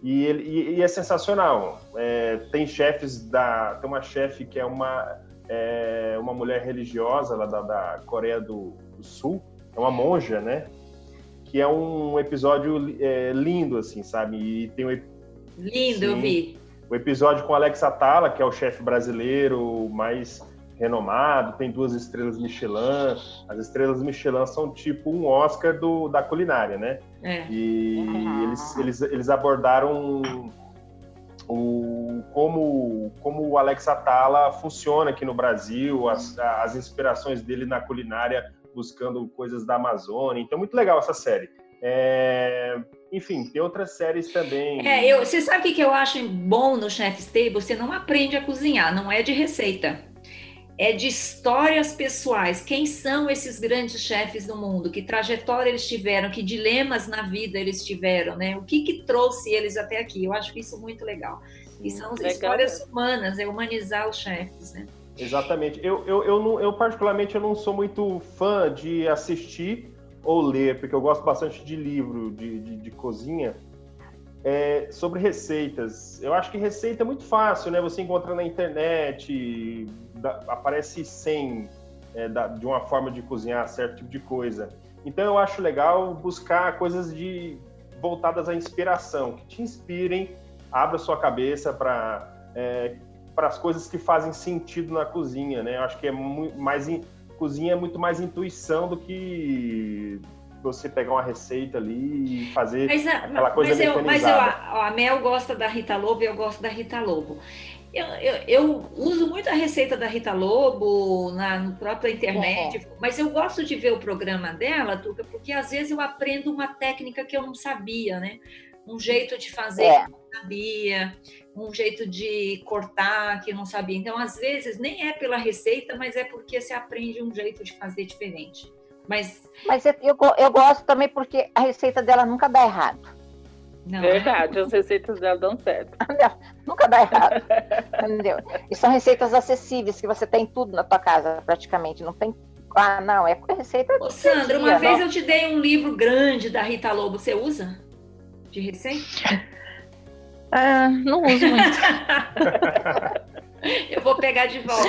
E, ele, e, e é sensacional. É, tem chefes da. Tem uma chefe que é uma, é, uma mulher religiosa lá da, da Coreia do, do, Sul, é uma monja, né? Que é um episódio é, lindo, assim, sabe? E tem um, Lindo, sim, eu vi. O episódio com Alex Atala, que é o chefe brasileiro mais renomado, tem duas estrelas Michelin. As estrelas Michelin são tipo um Oscar do, da culinária, né? É. E eles, eles, eles abordaram o, como, como o Alex Atala funciona aqui no Brasil, as, as inspirações dele na culinária, buscando coisas da Amazônia. Então, muito legal essa série. É, enfim, tem outras séries também. É, eu, você sabe o que eu acho bom no Chef's Table? Você não aprende a cozinhar, não é de receita é de histórias pessoais. Quem são esses grandes chefes do mundo? Que trajetória eles tiveram? Que dilemas na vida eles tiveram? Né? O que, que trouxe eles até aqui? Eu acho isso muito legal. E são as legal, histórias humanas, é humanizar os chefes, né? Exatamente. Eu, eu, eu, não, eu, particularmente, eu não sou muito fã de assistir ou ler, porque eu gosto bastante de livro de, de, de cozinha. É, sobre receitas. Eu acho que receita é muito fácil, né? Você encontra na internet, da, aparece sem é, da, de uma forma de cozinhar certo tipo de coisa. Então eu acho legal buscar coisas de voltadas à inspiração, que te inspirem, abra sua cabeça para é, para as coisas que fazem sentido na cozinha, né? Eu acho que é muito mais in, cozinha é muito mais intuição do que você pegar uma receita ali e fazer mas, aquela coisa mas eu, mas eu, a, a Mel gosta da Rita Lobo e eu gosto da Rita Lobo. Eu, eu, eu, uso muito a receita da Rita Lobo na, na própria internet, mas eu gosto de ver o programa dela, Tuca, porque às vezes eu aprendo uma técnica que eu não sabia, né? Um jeito de fazer é. que eu não sabia, um jeito de cortar que eu não sabia. Então, às vezes, nem é pela receita, mas é porque você aprende um jeito de fazer diferente. Mas, Mas eu, eu gosto também porque a receita dela nunca dá errado. Não. Verdade, as receitas dela dão certo. nunca dá errado. Entendeu? E são receitas acessíveis, que você tem tudo na tua casa, praticamente. Não tem. Ah, não, é receita. Ô, Sandra, uma vez eu te dei um livro grande da Rita Lobo, você usa? De receita? Ah, não uso muito. Eu vou pegar de volta.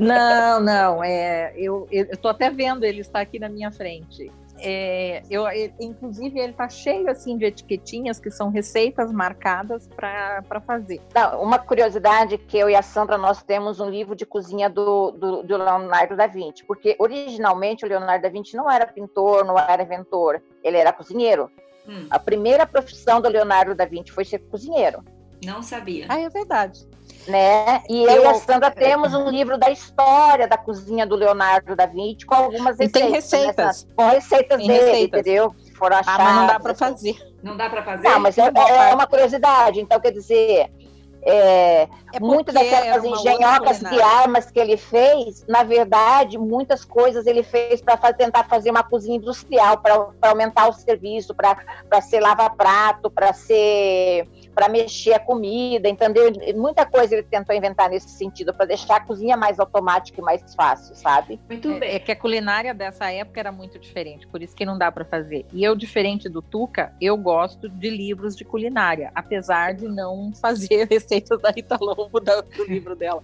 Não, não. É, eu estou até vendo ele está aqui na minha frente. É, eu, ele, inclusive, ele está cheio assim de etiquetinhas que são receitas marcadas para fazer. Não, uma curiosidade que eu e a Sandra nós temos um livro de cozinha do, do, do, Leonardo da Vinci, porque originalmente o Leonardo da Vinci não era pintor, não era inventor, ele era cozinheiro. Hum. A primeira profissão do Leonardo da Vinci foi ser cozinheiro. Não sabia. Ah, é verdade né? E eu, eu e a Sandra temos um livro da história da cozinha do Leonardo da Vinci com algumas receitas. E tem receitas. com receitas tem dele, receitas. entendeu? foram achadas. Ah, mas não dá para fazer. Não dá para fazer? Não, mas é, é, uma curiosidade. Então, quer dizer, é, é muitas daquelas engenhocas de armas que ele fez, na verdade, muitas coisas ele fez para tentar fazer uma cozinha industrial, para aumentar o serviço, para ser lava-prato, para ser para mexer a comida, entendeu? Muita coisa ele tentou inventar nesse sentido, para deixar a cozinha mais automática e mais fácil, sabe? Muito é, bem. É, é que a culinária dessa época era muito diferente, por isso que não dá para fazer. E eu, diferente do Tuca, eu gosto de livros de culinária, apesar de não fazer receitas da Rita Lobo do livro dela.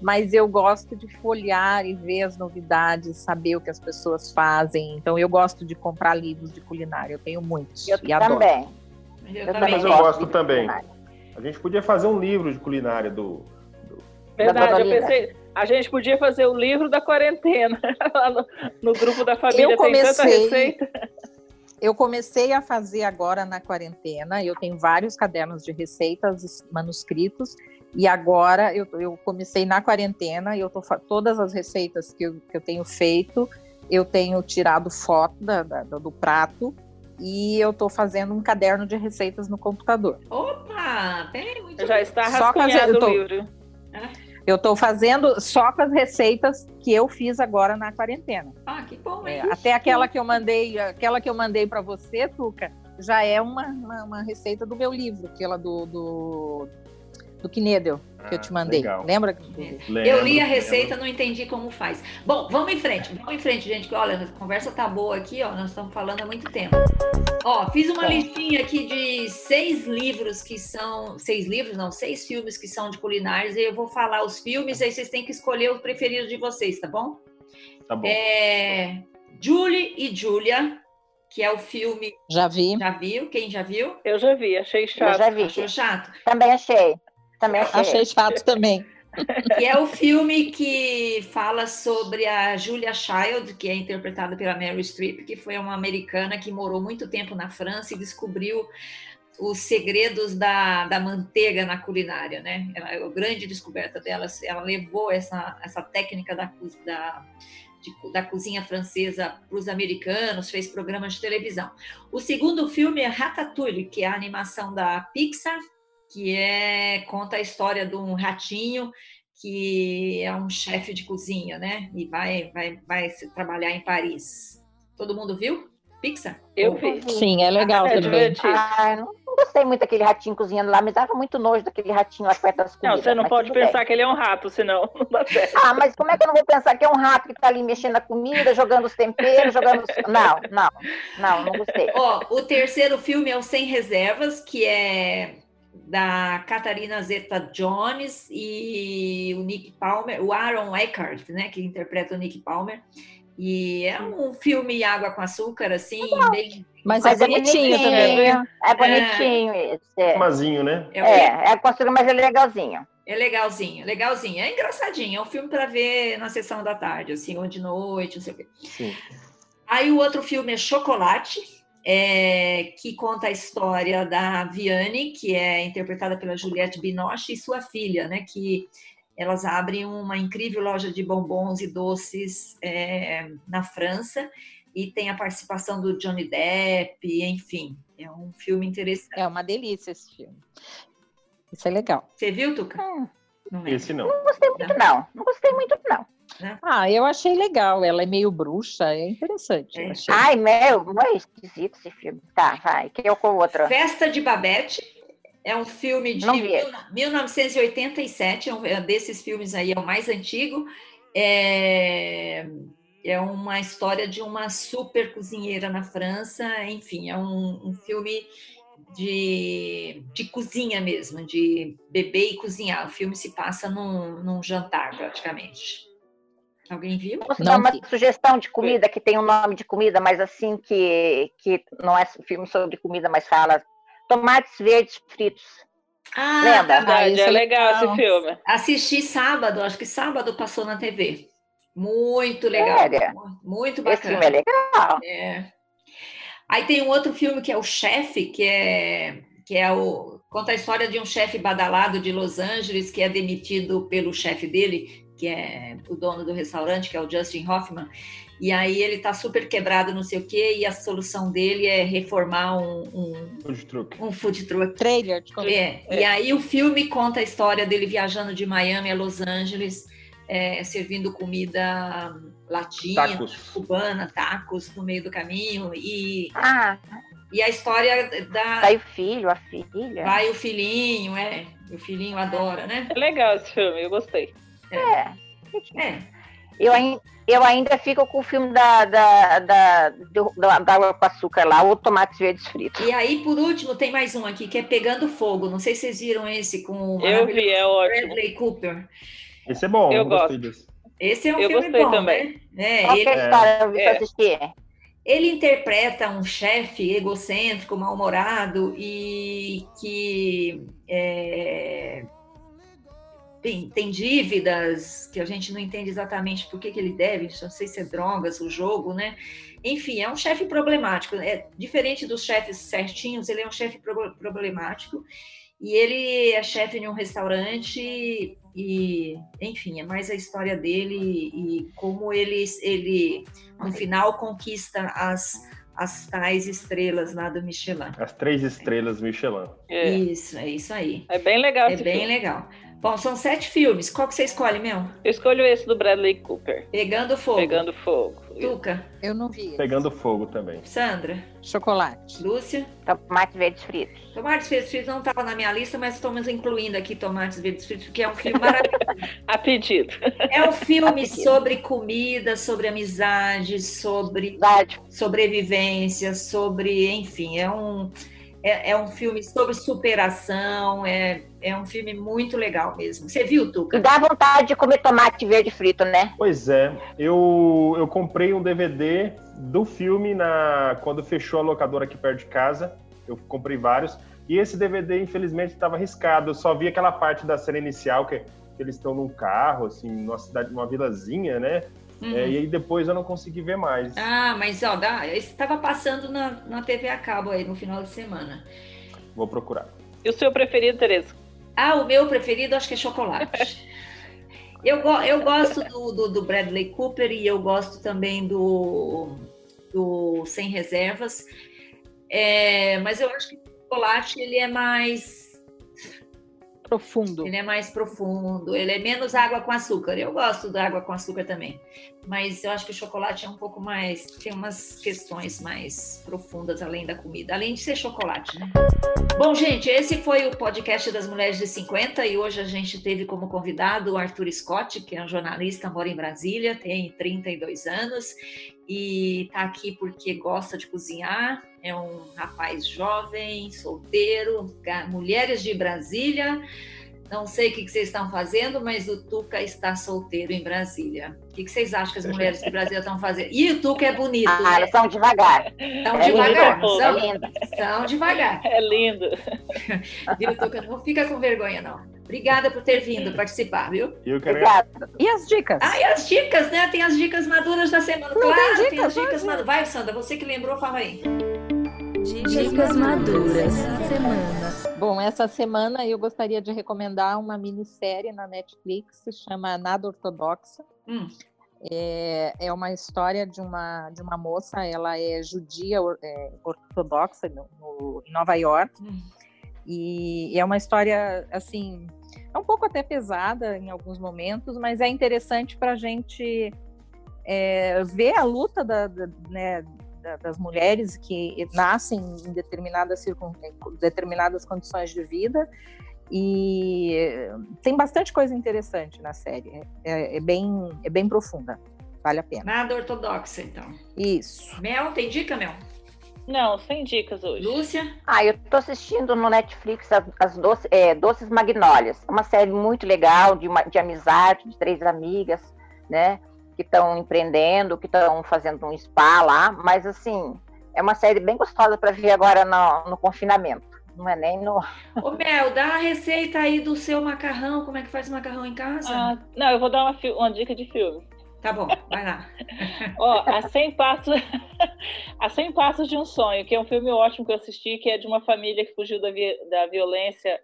Mas eu gosto de folhear e ver as novidades, saber o que as pessoas fazem. Então eu gosto de comprar livros de culinária, eu tenho muitos. Eu e também. Adoro. Eu, eu também mas eu gosto também. A gente podia fazer um livro de culinária do. do... Verdade, eu pensei. A gente podia fazer o livro da quarentena lá no, no grupo da família. Eu comecei, tem tanta receita. Eu comecei a fazer agora na quarentena. Eu tenho vários cadernos de receitas manuscritos. E agora eu, eu comecei na quarentena e eu tô todas as receitas que eu, que eu tenho feito, eu tenho tirado foto da, da, do prato e eu estou fazendo um caderno de receitas no computador. Opa! Tem muito Já está rascunhado o livro. Eu estou fazendo só com as receitas que eu fiz agora na quarentena. Ah, que bom, é, Até aquela que eu mandei, aquela que eu mandei para você, Tuca, já é uma, uma, uma, receita do meu livro, aquela do, do do Knedel que ah, eu te mandei. Legal. Lembra? Lembro, eu li a receita, não entendi como faz. Bom, vamos em frente, vamos em frente, gente. Que olha, a conversa tá boa aqui, ó. Nós estamos falando há muito tempo. Ó, fiz uma listinha aqui de seis livros que são. Seis livros, não, seis filmes que são de culinários. E eu vou falar os filmes, aí vocês têm que escolher o preferido de vocês, tá bom? Tá bom. É, Julie e Julia, que é o filme. Já vi. Já viu? Quem já viu? Eu já vi, achei chato. Eu já vi. Achou chato? Também achei. Também achei. Achei chato também. Que é o filme que fala sobre a Julia Child, que é interpretada pela Mary Streep, que foi uma americana que morou muito tempo na França e descobriu os segredos da, da manteiga na culinária, né? Ela, a grande descoberta dela, ela levou essa, essa técnica da, da, de, da cozinha francesa para os americanos, fez programas de televisão. O segundo filme é Ratatouille, que é a animação da Pixar, que é conta a história de um ratinho que é um chefe de cozinha, né? E vai, vai, vai trabalhar em Paris. Todo mundo viu? Pixar? Eu vi. Sim, é legal é também. Ah, não, gostei muito daquele ratinho cozinhando lá, me dava muito nojo daquele ratinho lá perto das comidas. Não, você não pode pensar bem. que ele é um rato, senão não dá certo. Ah, mas como é que eu não vou pensar que é um rato que tá ali mexendo na comida, jogando os temperos, jogando os... Não, não, não, não gostei. Ó, o terceiro filme é o Sem Reservas, que é da Catarina Zeta-Jones e o Nick Palmer, o Aaron Eckhart, né, que interpreta o Nick Palmer. E é um filme água com açúcar, assim, é bem. Mas, mas é, bonitinho, bonitinho também. É bonitinho é. esse. É. Mazinho, né? É, é, é com açúcar, mas é legalzinho. É legalzinho, legalzinho. É engraçadinho. É um filme para ver na sessão da tarde, assim, ou de noite, não sei o quê. Sim. Aí o outro filme é Chocolate, é, que conta a história da Viane, que é interpretada pela Juliette Binoche, e sua filha, né? Que elas abrem uma incrível loja de bombons e doces é, na França e tem a participação do Johnny Depp, enfim, é um filme interessante. É uma delícia esse filme. Isso é legal. Você viu, Tuca? Hum. Não é. Esse não. Não gostei muito, não. Não gostei muito, não. Né? Ah, eu achei legal. Ela é meio bruxa, é interessante. É. Ai, meu, é esquisito esse filme. Tá, vai. Que eu com outra. Festa de Babette. É um filme de 1987, é um é desses filmes aí, é o mais antigo. É, é uma história de uma super cozinheira na França, enfim, é um, um filme de, de cozinha mesmo, de beber e cozinhar. O filme se passa num, num jantar, praticamente. Alguém viu? Posso dar uma sugestão de comida que tem um nome de comida, mas assim que, que não é filme sobre comida, mas fala tomates verdes fritos. Ah, Lembra? Verdade, é, é legal esse filme. Assisti sábado, acho que sábado passou na TV. Muito legal. Sério? Muito bacana. Esse filme é legal. É. Aí tem um outro filme que é O Chefe, que é que é o conta a história de um chefe badalado de Los Angeles que é demitido pelo chefe dele, que é o dono do restaurante, que é o Justin Hoffman. E aí ele tá super quebrado, não sei o quê, e a solução dele é reformar um, um food truck. Um food truck. Trailer. É. é. E aí o filme conta a história dele viajando de Miami a Los Angeles, é, servindo comida latina, tacos. cubana, tacos no meio do caminho. E, ah. e a história da. Vai o filho, a filha. Vai o filhinho, é. O filhinho adora, né? É legal esse filme, eu gostei. É. é. é. Eu, eu ainda fico com o filme da, da, da, da, da água com açúcar lá, ou tomates verdes fritos. E aí, por último, tem mais um aqui, que é Pegando Fogo. Não sei se vocês viram esse com o eu vi, é ótimo. Bradley Cooper. Esse é bom, eu, gosto. Desse. Esse é um eu filme gostei bom, também. né? É, Qual ele, é a história? Eu vi é. assistir. Ele interpreta um chefe egocêntrico, mal-humorado e que é, tem, tem dívidas que a gente não entende exatamente por que, que ele deve, não sei se é drogas, o jogo, né? Enfim, é um chefe problemático. É diferente dos chefes certinhos, ele é um chefe problemático e ele é chefe de um restaurante e, enfim, é mais a história dele e como ele, ele no final conquista as as tais estrelas lá do Michelin. As três estrelas Michelin. É. Isso, é isso aí. É bem legal. É bem filme. legal. Bom, são sete filmes. Qual que você escolhe, Mel? Eu escolho esse do Bradley Cooper. Pegando Fogo. Pegando Fogo. Tuca. Eu não vi. Pegando Fogo também. Sandra. Chocolate. Lúcia. Tomate verdes fritos. Tomates verdes fritos não estava na minha lista, mas estamos incluindo aqui Tomates verdes fritos, porque é um filme maravilhoso. A pedido. É um filme sobre comida, sobre amizade, sobre Verdade. sobrevivência, sobre, enfim, é um é, é um filme sobre superação, é, é um filme muito legal mesmo. Você viu, E Tuca? dá vontade de comer tomate verde frito, né? Pois é, eu, eu comprei um DVD do filme na quando fechou a locadora aqui perto de casa. Eu comprei vários. E esse DVD, infelizmente, estava arriscado. Eu só vi aquela parte da cena inicial, que, que eles estão num carro, assim, numa cidade, numa vilazinha, né? Uhum. É, e aí depois eu não consegui ver mais. Ah, mas ó, dá, estava passando na, na TV a cabo aí no final de semana. Vou procurar. E o seu preferido, Tereza? Ah, o meu preferido acho que é chocolate. Eu, go- eu gosto do, do, do Bradley Cooper e eu gosto também do, do Sem Reservas. É, mas eu acho que o chocolate ele é mais Profundo. ele é mais profundo, ele é menos água com açúcar. Eu gosto da água com açúcar também, mas eu acho que o chocolate é um pouco mais tem umas questões mais profundas além da comida, além de ser chocolate, né? Bom, gente, esse foi o podcast das Mulheres de 50 e hoje a gente teve como convidado o Arthur Scott, que é um jornalista, mora em Brasília, tem 32 anos e está aqui porque gosta de cozinhar. É um rapaz jovem, solteiro, mulheres de Brasília. Não sei o que vocês estão fazendo, mas o Tuca está solteiro em Brasília. O que vocês acham que as mulheres de Brasília estão fazendo? E o Tuca é bonito, Ah, né? elas são devagar. Estão É devagar, lindo, não É são? São devagar. É lindo. Viu, Tuca? Não fica com vergonha, não. Obrigada por ter vindo participar, viu? E eu quero Obrigada. E as dicas? Ah, e as dicas, né? Tem as dicas maduras da semana. Não, claro, tem tem, dicas, as dicas maduras. Vai, Sandra, você que lembrou, fala aí. Dicas maduras semana. Bom, essa semana eu gostaria de recomendar uma minissérie na Netflix, se chama Nada Ortodoxa. Hum. É, é uma história de uma, de uma moça, ela é judia é, ortodoxa no, no- em Nova York, Hum. e é uma história, assim, é um pouco até pesada em alguns momentos, mas é interessante para a gente é, ver a luta da- da- né, da- das mulheres que nascem em determinadas, circun... em determinadas condições de vida. E tem bastante coisa interessante na série. É, é bem, é bem profunda. Vale a pena. Nada ortodoxa, então. Isso. Mel, tem dica, Mel? Não, sem dicas hoje. Lúcia? Ah, eu tô assistindo no Netflix as, as doce- é, Doces Magnólias. É uma série muito legal de, uma- de amizade, de três amigas, né? Que estão empreendendo, que estão fazendo um spa lá. Mas, assim, é uma série bem gostosa para ver agora no, no confinamento. Não é nem no. Ô, Mel, dá a receita aí do seu macarrão. Como é que faz macarrão em casa? Ah, não, eu vou dar uma, uma dica de filme. Tá bom, vai lá. Ó, a 100 passos, a 100 passos de um sonho, que é um filme ótimo que eu assisti, que é de uma família que fugiu da, vi- da violência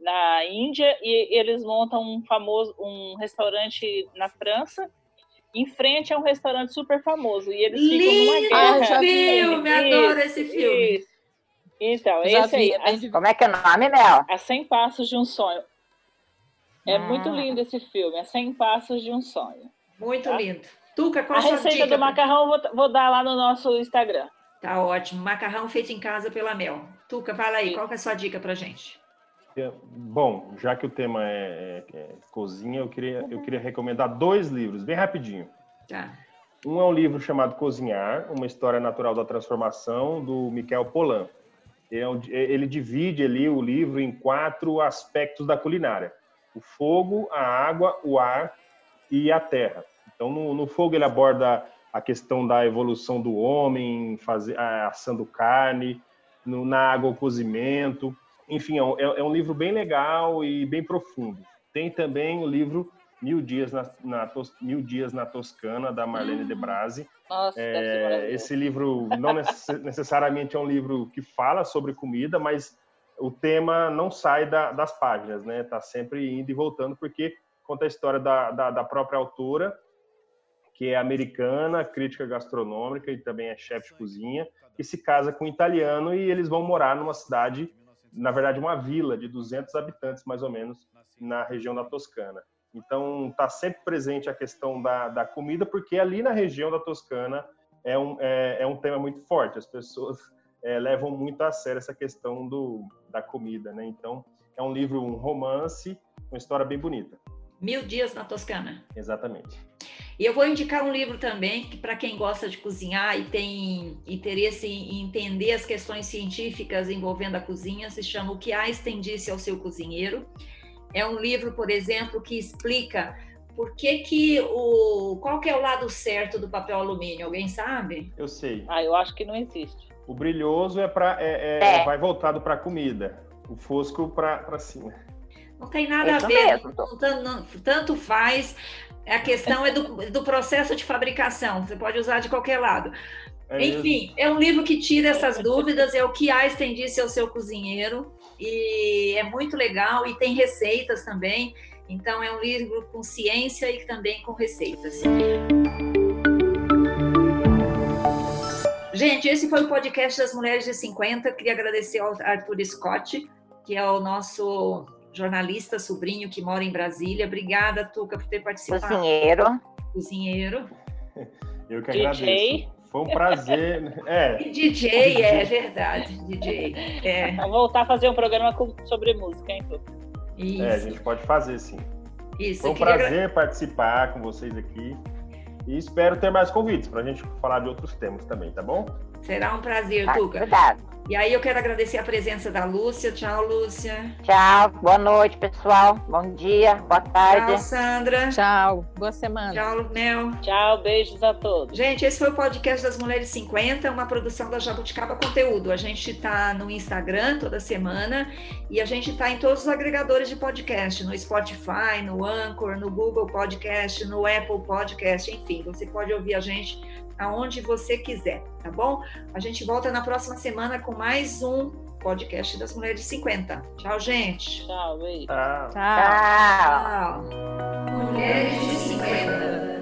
na Índia e eles montam um famoso um restaurante na França em frente a um restaurante super famoso e eles ficam numa Lindo guerra. filme, adoro esse filme. Isso. Então, Já esse vi, aí, a. Como é que é o nome, Mel? a 100 passos de um sonho. É Ah. muito lindo esse filme, a 100 passos de um sonho. Muito Tá. lindo. Tuca, qual A a sua receita dica? do macarrão vou, vou dar lá no nosso Instagram. Tá ótimo. Macarrão feito em casa pela Mel. Tuca, fala aí, Sim. qual que é a sua dica pra gente? É, Bom, já que o tema é, é- é cozinha, eu queria, eu queria recomendar dois livros, bem rapidinho. Tá. Um é um livro chamado Cozinhar, uma história natural da transformação, do Michael Pollan. Ele, é um- ele divide ali o livro em quatro aspectos da culinária: o fogo, a água, o ar e a terra. Então, no, no fogo ele aborda a questão da evolução do homem, fazer, assando carne, no, na água o cozimento. Enfim, é um, é- é um livro bem legal e bem profundo. Tem também o livro Mil Dias na, na Tos- Mil Dias na Toscana, da Marlene de Brasi. Nossa, É, esse livro não necess- necessariamente é um livro que fala sobre comida, mas o tema não sai da- das páginas, né? Tá sempre indo e voltando, porque conta a história da, da, da própria autora, que é americana, crítica gastronômica e também é chefe de cozinha, que se casa com um italiano e eles vão morar numa cidade na verdade, uma vila de 200 habitantes, mais ou menos, na região da Toscana. Então, está sempre presente a questão da, da comida, porque ali na região da Toscana é um, é, é um tema muito forte. As pessoas é, levam muito a sério essa questão do, da comida, né? Então, é um livro, um romance, uma história bem bonita. Mil Dias na Toscana. Exatamente. E eu vou indicar um livro também que para quem gosta de cozinhar e tem interesse em entender as questões científicas envolvendo a cozinha, se chama O que Einstein disse ao seu cozinheiro. É um livro, por exemplo, que explica por que, que o. Qual que é o lado certo do papel alumínio? Alguém sabe? Eu sei. Ah, eu acho que não existe. O brilhoso é para é, é, é. vai voltado para a comida, o fosco para cima. Não tem nada Isso a ver, não, tanto faz. A questão é do, do processo de fabricação, você pode usar de qualquer lado. É Enfim, é um livro que tira essas dúvidas, é o que Einstein disse ao seu cozinheiro, e é muito legal, e tem receitas também. Então, é um livro com ciência e também com receitas. Gente, esse foi o podcast das Mulheres de 50. Queria agradecer ao Arthur Scott, que é o nosso jornalista sobrinho que mora em Brasília. Obrigada, Tuca, por ter participado. Cozinheiro. Cozinheiro. Eu que DJ. agradeço. Foi um prazer. É. DJ, é verdade. DJ. É. Vou voltar a fazer um programa sobre música, hein, Tuca? Isso. É, a gente pode fazer sim. Isso. Foi um prazer participar com vocês aqui. E espero ter mais convites para a gente falar de outros temas também, tá bom? Será um prazer, tá, Tuca. Obrigado. E aí eu quero agradecer a presença da Lúcia. Tchau, Lúcia. Tchau, boa noite, pessoal. Bom dia, boa tarde. Tchau, Sandra. Tchau, boa semana. Tchau, Nel. Tchau, beijos a todos. Gente, esse foi o podcast das Mulheres 50, uma produção da Jabuticaba Conteúdo. A gente está no Instagram toda semana e a gente está em todos os agregadores de podcast, no Spotify, no Anchor, no Google Podcast, no Apple Podcast, enfim, você pode ouvir a gente aonde você quiser, tá bom? A gente volta na próxima semana com mais um podcast das Mulheres de 50. Tchau, gente. Tchau, beijo. Tchau. Tchau. Tchau. Mulheres de 50.